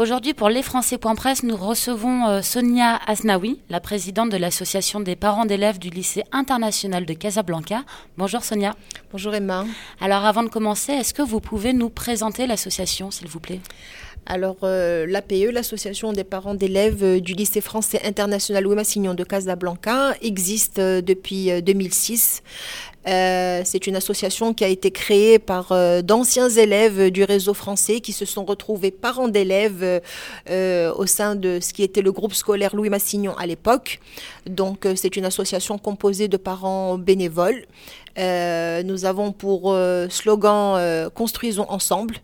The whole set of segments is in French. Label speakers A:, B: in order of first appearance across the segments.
A: Aujourd'hui, pour lesfrançais.press, nous recevons euh, Sonia Asnaoui, la présidente de l'association des parents d'élèves du lycée international de Casablanca. Bonjour Sonia.
B: Bonjour Emma.
A: Alors avant de commencer, est-ce que vous pouvez nous présenter l'association, s'il vous plaît?
B: Alors, euh, l'APE, l'Association des parents d'élèves euh, du lycée français international Louis Massignon de Casablanca, existe euh, depuis 2006. C'est une association qui a été créée par d'anciens élèves du réseau français qui se sont retrouvés parents d'élèves au sein de ce qui était le groupe scolaire Louis Massignon à l'époque. Donc, c'est une association composée de parents bénévoles. nous avons pour slogan Construisons ensemble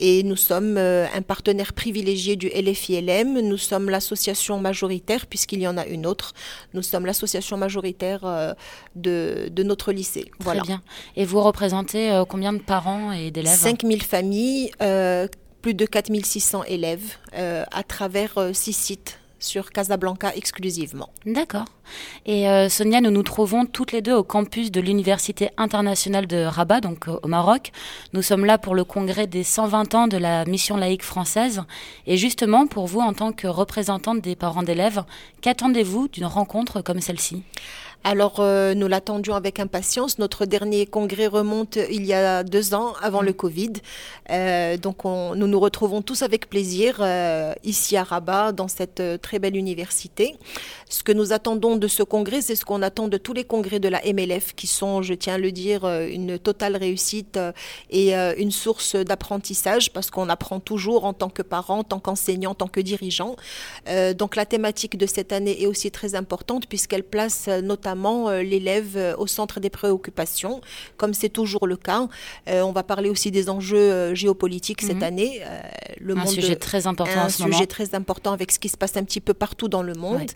B: et nous sommes euh, un partenaire privilégié du LFILM. Nous sommes l'association majoritaire, puisqu'il y en a une autre. Nous sommes l'association majoritaire euh, de, de, notre lycée.
A: Très bien. Et vous représentez euh, combien de parents et d'élèves?
B: 5000 familles, plus de 4600 élèves à travers six sites sur Casablanca exclusivement.
A: D'accord. Et euh, Sonia, nous nous trouvons toutes les deux au campus de l'Université internationale de Rabat, donc euh, au Maroc. Nous sommes là pour le congrès des 120 ans de la mission laïque française. Et justement, pour vous, en tant que représentante des parents d'élèves, qu'attendez-vous d'une rencontre comme celle-ci?
B: Alors, euh, nous l'attendions avec impatience. Notre dernier congrès remonte il y a deux ans, avant le Covid. Euh, donc, nous nous retrouvons tous avec plaisir euh, ici à Rabat, dans cette très belle université. Ce que nous attendons de ce congrès, c'est ce qu'on attend de tous les congrès de la MLF, qui sont, je tiens à le dire, une totale réussite et une source d'apprentissage, parce qu'on apprend toujours en tant que parent, en tant qu'enseignant, en tant que dirigeant. donc, la thématique de cette année est aussi très importante, puisqu'elle place notamment euh, l'élève euh, au centre des préoccupations, comme c'est toujours le cas. Euh, on va parler aussi des enjeux géopolitiques cette mhm. année.
A: le un sujet très important.
B: Un sujet très important avec ce qui se passe un petit peu partout dans le monde.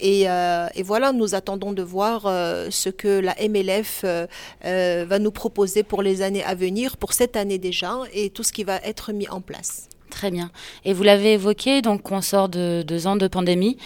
B: Et, et, voilà, nous attendons de voir ce que la MLF va nous proposer pour les années à venir, pour cette année déjà, et tout ce qui va être mis en place.
A: Très bien. Et vous l'avez évoqué, donc on sort de deux ans de pandémie,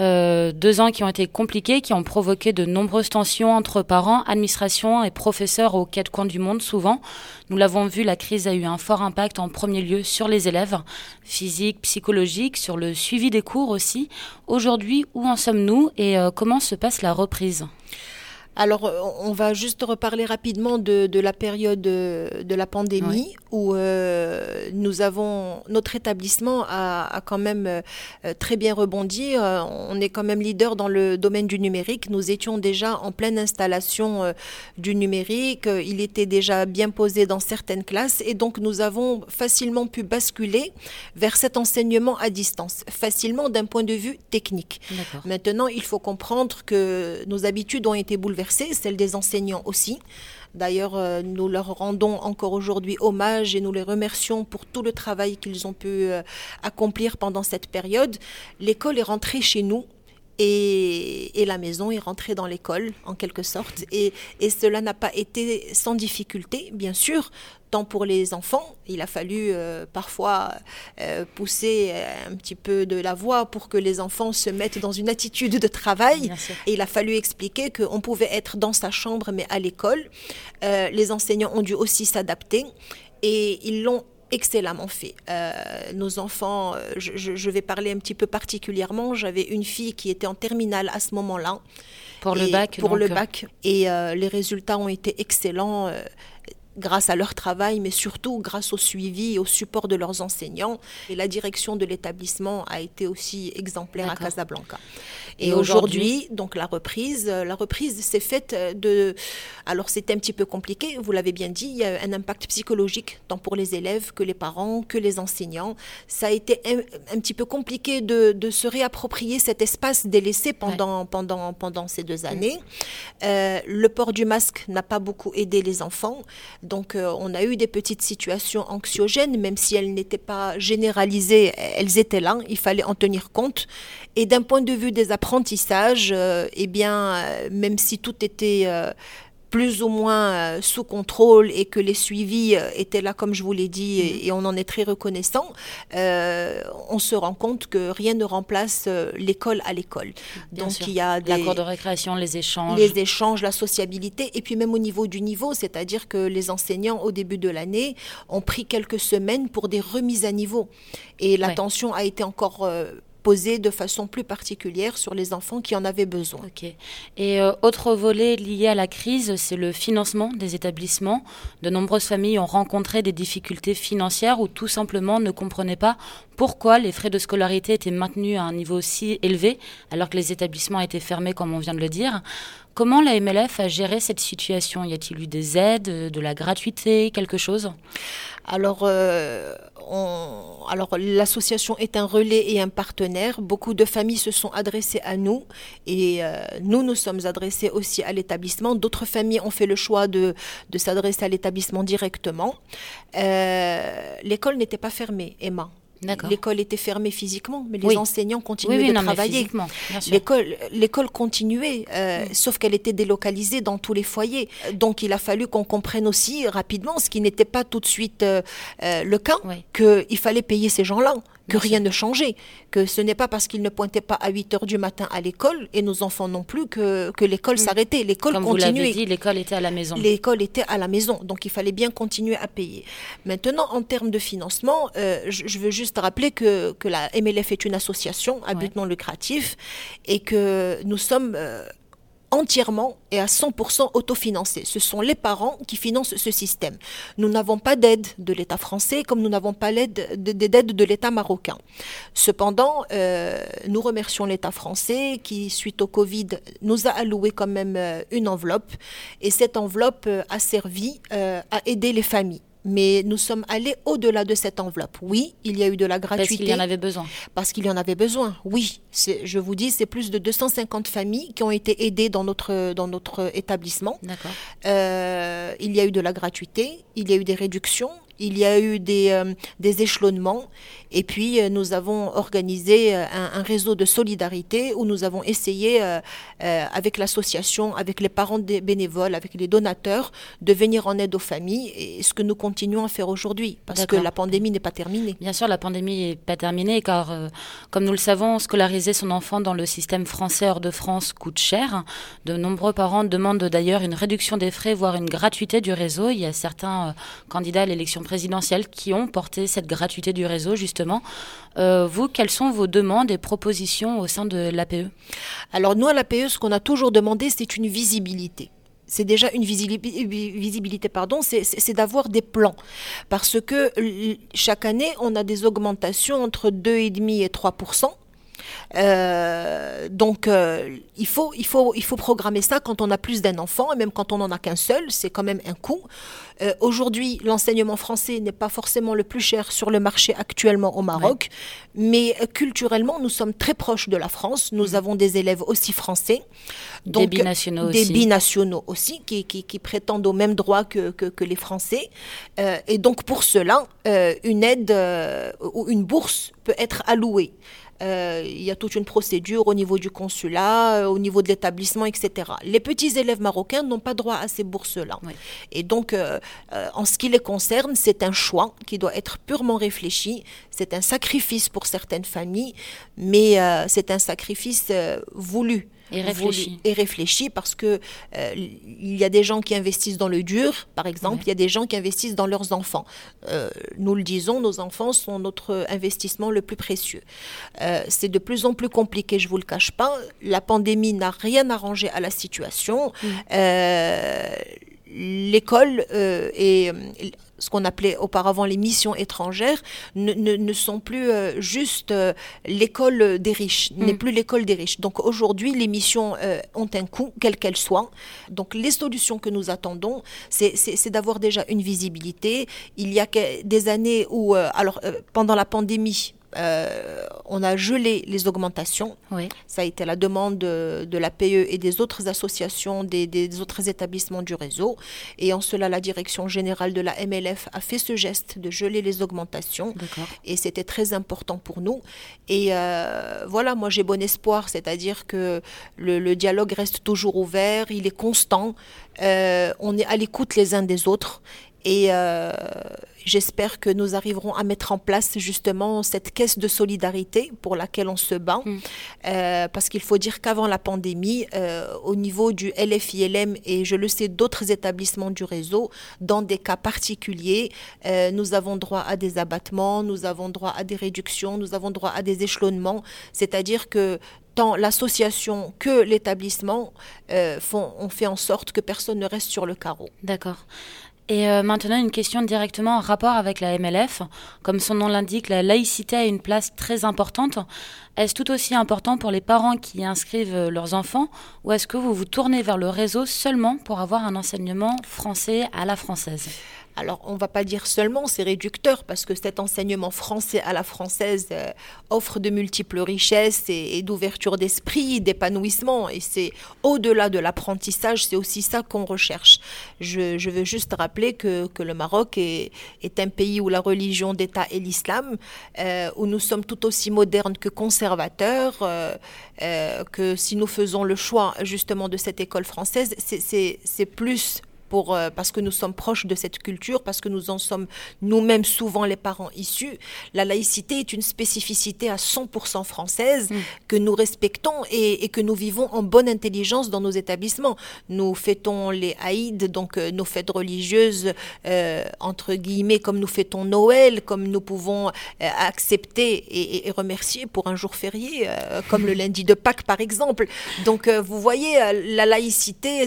A: euh, deux ans qui ont été compliqués, qui ont provoqué de nombreuses tensions entre parents, administration et professeurs aux quatre coins du monde souvent. Nous l'avons vu, la crise a eu un fort impact en premier lieu sur les élèves, physique, psychologique, sur le suivi des cours aussi. Aujourd'hui, où en sommes-nous et euh, comment se passe la reprise?
B: Alors, euh, on va juste reparler rapidement de, la période euh, de la pandémie où euh, nous avons notre établissement a, quand même très bien rebondi. on est quand même leader dans le domaine du numérique. Nous étions déjà en pleine installation du numérique. Il était déjà bien posé dans certaines classes et donc nous avons facilement pu basculer vers cet enseignement à distance, facilement d'un point de vue technique. Maintenant, il faut comprendre que nos habitudes ont été bouleversées celle des enseignants aussi. D'ailleurs, euh, nous leur rendons encore aujourd'hui hommage et nous les remercions pour tout le travail qu'ils ont pu euh, accomplir pendant cette période. L'école est rentrée chez nous et, la maison est rentrée dans l'école, en quelque sorte. Et, cela n'a pas été sans difficulté, bien sûr, tant pour les enfants. Il a fallu euh, parfois euh, pousser un petit peu de la voix pour que les enfants se mettent dans une attitude de travail. Et il a fallu expliquer qu'on pouvait être dans sa chambre, mais à l'école. Euh, les enseignants ont dû aussi s'adapter. Et ils l'ont excellemment fait. Euh, nos enfants, euh, je, vais parler un petit peu particulièrement, j'avais une fille qui était en terminale à ce moment-là.
A: Pour le bac
B: Pour le bac. Et euh, les résultats ont été excellents grâce à leur travail, mais surtout grâce au suivi et au support de leurs enseignants. Et la direction de l'établissement a été aussi exemplaire à Casablanca. Et, aujourd'hui, donc la reprise, euh, la reprise s'est faite euh, de. Alors c'était un petit peu compliqué, vous l'avez bien dit, il y a un impact psychologique tant pour les élèves que les parents, que les enseignants. Ça a été un, petit peu compliqué de, de, se réapproprier cet espace délaissé pendant, pendant, pendant ces deux années. Euh, le port du masque n'a pas beaucoup aidé les enfants. Donc euh, on a eu des petites situations anxiogènes, même si elles n'étaient pas généralisées, elles étaient là, il fallait en tenir compte. Et d'un point de vue des apprentissages, euh, eh bien, euh, même si tout était plus ou moins euh, sous contrôle et que les suivis euh, étaient là, comme je vous l'ai dit, et, mhm. on en est très reconnaissant, euh, on se rend compte que rien ne remplace l'école à l'école.
A: Donc il y a des, la cour de récréation, les échanges,
B: les échanges, la sociabilité, et puis même au niveau du niveau, c'est-à-dire que les enseignants au début de l'année ont pris quelques semaines pour des remises à niveau, et l'attention a été encore de façon plus particulière sur les enfants qui en avaient besoin.
A: Et euh, autre volet lié à la crise, c'est le financement des établissements. De nombreuses familles ont rencontré des difficultés financières ou tout simplement ne comprenaient pas pourquoi les frais de scolarité étaient maintenus à un niveau si élevé alors que les établissements étaient fermés comme on vient de le dire. Comment la MLF a géré cette situation? Y a-t-il eu des aides, de la gratuité, quelque chose?
B: Alors, euh, alors l'association est un relais et un partenaire. Beaucoup de familles se sont adressées à nous et euh, nous nous sommes adressés aussi à l'établissement. D'autres familles ont fait le choix de, s'adresser à l'établissement directement. Euh, l'école n'était pas fermée, Emma. L'école était fermée physiquement, mais les enseignants continuaient de travailler. L'école, continuait, euh, sauf qu'elle était délocalisée dans tous les foyers. Donc il a fallu qu'on comprenne aussi rapidement, ce qui n'était pas tout de suite euh, euh, le cas, qu'il fallait payer ces gens-là que rien ne changeait, que ce n'est pas parce qu'ils ne pointaient pas à 8 heures du matin à l'école, et nos enfants non plus, que, que l'école mm. s'arrêtait. L'école
A: Comme
B: continuait.
A: Vous l'avez dit, l'école était à la maison.
B: L'école était à la maison, donc il fallait bien continuer à payer. Maintenant, en termes de financement, euh, je, veux juste rappeler que, que la MLF est une association à but non lucratif et que nous sommes... Euh, entièrement et à 100% autofinancé. Ce sont les parents qui financent ce système. Nous n'avons pas d'aide de l'État français comme nous n'avons pas l'aide d'aide de l'État marocain. Cependant, euh, nous remercions l'État français qui, suite au Covid, nous a alloué quand même euh, une enveloppe et cette enveloppe euh, a servi à aider les familles mais nous sommes allés au-delà de cette enveloppe. Oui, il y a eu de la gratuité.
A: Parce qu'il y en avait besoin.
B: Parce qu'il y en avait besoin, oui. Je vous dis, c'est plus de 250 familles qui ont été aidées dans notre, dans notre établissement.
A: D'accord.
B: Euh, il y a eu de la gratuité, il y a eu des réductions, il y a eu des, euh, des échelonnements et puis euh, nous avons organisé euh, un, réseau de solidarité où nous avons essayé avec l'association, avec les parents des bénévoles, avec les donateurs de venir en aide aux familles et ce que nous continuons à faire aujourd'hui parce que la pandémie n'est pas terminée.
A: Bien sûr, la pandémie n'est pas terminée car comme nous le savons, scolariser son enfant dans le système français hors de France coûte cher. De nombreux parents demandent d'ailleurs une réduction des frais, voire une gratuité du réseau. Il y a certains candidats à l'élection présidentielles qui ont porté cette gratuité du réseau, justement. Euh, vous, quelles sont vos demandes et propositions au sein de l'APE?
B: Alors, nous, à l'APE, ce qu'on a toujours demandé, c'est une visibilité c'est déjà une visibilité, pardon, c'est d'avoir des plans. Parce que chaque année, on a des augmentations entre 2,5 et 3 euh, donc, euh, il, faut, il, faut, il faut programmer ça quand on a plus d'un enfant, et même quand on n'en a qu'un seul, c'est quand même un coût. Euh, aujourd'hui, l'enseignement français n'est pas forcément le plus cher sur le marché actuellement au Maroc, mais culturellement, nous sommes très proches de la France. Nous mm. avons des élèves aussi français.
A: Donc, des binationaux
B: des aussi. binationaux aussi, qui, qui, qui, prétendent au même droit que, que, que les Français. et donc, pour cela, une aide ou une bourse peut être allouée. Euh, il y a toute une procédure au niveau du consulat, euh, au niveau de l'établissement, etc. Les petits élèves marocains n'ont pas droit à ces bourses-là. Et donc, euh, en ce qui les concerne, c'est un choix qui doit être purement réfléchi. C'est un sacrifice pour certaines familles, mais c'est un sacrifice voulu.
A: Et réfléchi.
B: Et réfléchi parce que euh, il y a des gens qui investissent dans le dur, par exemple, il y a des gens qui investissent dans leurs enfants. Euh, nous le disons, nos enfants sont notre investissement le plus précieux. Euh, c'est de plus en plus compliqué, je vous le cache pas. La pandémie n'a rien arrangé à la situation. Mm. L'école est ce qu'on appelait auparavant les missions étrangères, ne, ne, sont plus euh, juste euh, l'école des riches, n'est mm. plus l'école des riches. Donc aujourd'hui, les missions euh, ont un coût, quel qu'elles soient. Donc les solutions que nous attendons, c'est d'avoir déjà une visibilité. Il y a des années où, alors pendant la pandémie, euh, on a gelé les augmentations. Ça a été la demande de, la PE et des autres associations, des, autres établissements du réseau. Et en cela, la direction générale de la MLF a fait ce geste de geler les augmentations. Et c'était très important pour nous. Et euh, voilà, moi j'ai bon espoir, c'est-à-dire que le, dialogue reste toujours ouvert, il est constant. Euh, on est à l'écoute les uns des autres. Et j'espère que nous arriverons à mettre en place justement cette caisse de solidarité pour laquelle on se bat. Mm. Euh, parce qu'il faut dire qu'avant la pandémie, euh, au niveau du LFILM et je le sais d'autres établissements du réseau, dans des cas particuliers, euh, nous avons droit à des abattements, nous avons droit à des réductions, nous avons droit à des échelonnements. C'est-à-dire que tant l'association que l'établissement euh, font, ont fait en sorte que personne ne reste sur le carreau.
A: D'accord. Et euh, maintenant, une question directement en rapport avec la MLF. Comme son nom l'indique, la laïcité a une place très importante. Est-ce tout aussi important pour les parents qui inscrivent leurs enfants ou est-ce que vous vous tournez vers le réseau seulement pour avoir un enseignement français à la française?
B: Alors, on ne va pas dire seulement, c'est réducteur, parce que cet enseignement français à la française euh, offre de multiples richesses et, d'ouverture d'esprit, d'épanouissement. Et c'est au-delà de l'apprentissage, c'est aussi ça qu'on recherche. Je, veux juste rappeler que, le Maroc est, un pays où la religion d'État est l'islam, euh, où nous sommes tout aussi modernes que conservateurs, euh, que si nous faisons le choix justement de cette école française, c'est plus pour, euh, parce que nous sommes proches de cette culture, parce que nous en sommes nous-mêmes souvent les parents issus. La laïcité est une spécificité à 100% française mm. que nous respectons et, que nous vivons en bonne intelligence dans nos établissements. Nous fêtons les Haïd, donc euh, nos fêtes religieuses, euh, entre guillemets, comme nous fêtons Noël, comme nous pouvons accepter et, remercier pour un jour férié, comme le lundi de Pâques par exemple. Donc vous voyez, la laïcité,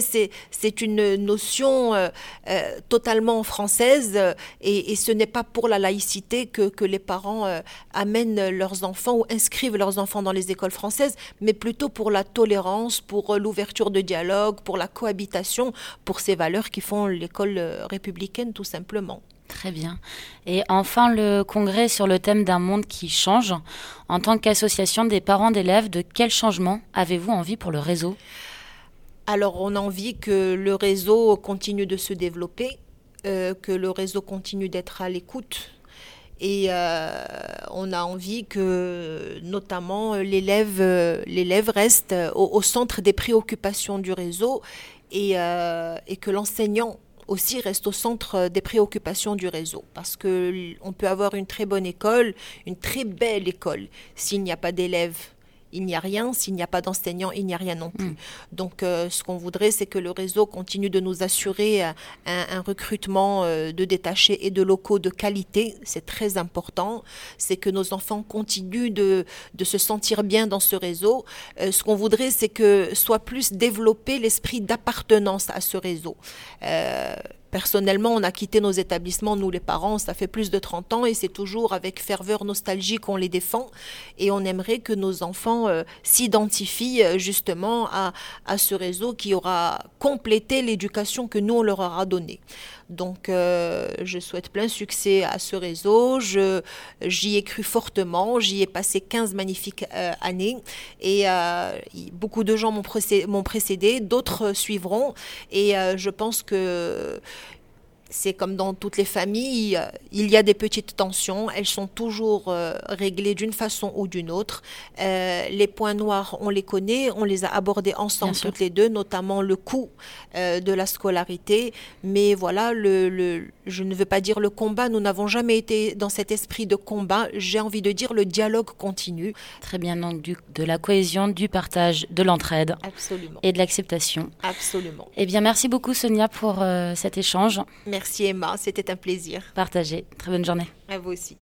B: c'est une notion euh, euh, totalement française euh, et, ce n'est pas pour la laïcité que, les parents amènent leurs enfants ou inscrivent leurs enfants dans les écoles françaises, mais plutôt pour la tolérance, pour l'ouverture de dialogue, pour la cohabitation, pour ces valeurs qui font l'école républicaine tout simplement.
A: Très bien. Et enfin, le congrès sur le thème d'un monde qui change. En tant qu'association des parents d'élèves, de quel changement avez-vous envie pour le réseau?
B: Alors on a envie que le réseau continue de se développer, euh, que le réseau continue d'être à l'écoute. Et euh, on a envie que notamment l'élève, reste au, centre des préoccupations du réseau et, euh, et que l'enseignant aussi reste au centre des préoccupations du réseau. Parce qu'on peut avoir une très bonne école, une très belle école, s'il n'y a pas d'élèves il n'y a rien. S'il n'y a pas d'enseignants, il n'y a rien non plus. Mm. Donc, euh, ce qu'on voudrait, c'est que le réseau continue de nous assurer euh, un, recrutement euh, de détachés et de locaux de qualité. C'est très important. C'est que nos enfants continuent de, de, se sentir bien dans ce réseau. ce qu'on voudrait, c'est que soit plus développé l'esprit d'appartenance à ce réseau. Personnellement, on a quitté nos établissements, nous les parents, ça fait plus de 30 ans et c'est toujours avec ferveur nostalgique qu'on les défend et on aimerait que nos enfants euh, s'identifient euh, justement à, à, ce réseau qui aura complété l'éducation que nous, on leur aura donnée. Donc, euh, je souhaite plein succès à ce réseau. Je, j'y ai cru fortement. J'y ai passé 15 magnifiques années et beaucoup de gens m'ont, m'ont précédé, d'autres suivront et je pense que c'est comme dans toutes les familles, il y a des petites tensions, elles sont toujours euh, réglées d'une façon ou d'une autre. Euh, les points noirs, on les connaît, on les a abordés ensemble toutes les deux, notamment le coût euh, de la scolarité. Mais voilà, le, je ne veux pas dire le combat, nous n'avons jamais été dans cet esprit de combat, j'ai envie de dire le dialogue continue.
A: Très bien, donc du, de la cohésion, du partage, de l'entraide. Et de l'acceptation.
B: Absolument.
A: Eh bien, merci beaucoup Sonia pour cet échange.
B: Merci Emma, c'était un plaisir.
A: Partagé. Très bonne journée.
B: À vous aussi.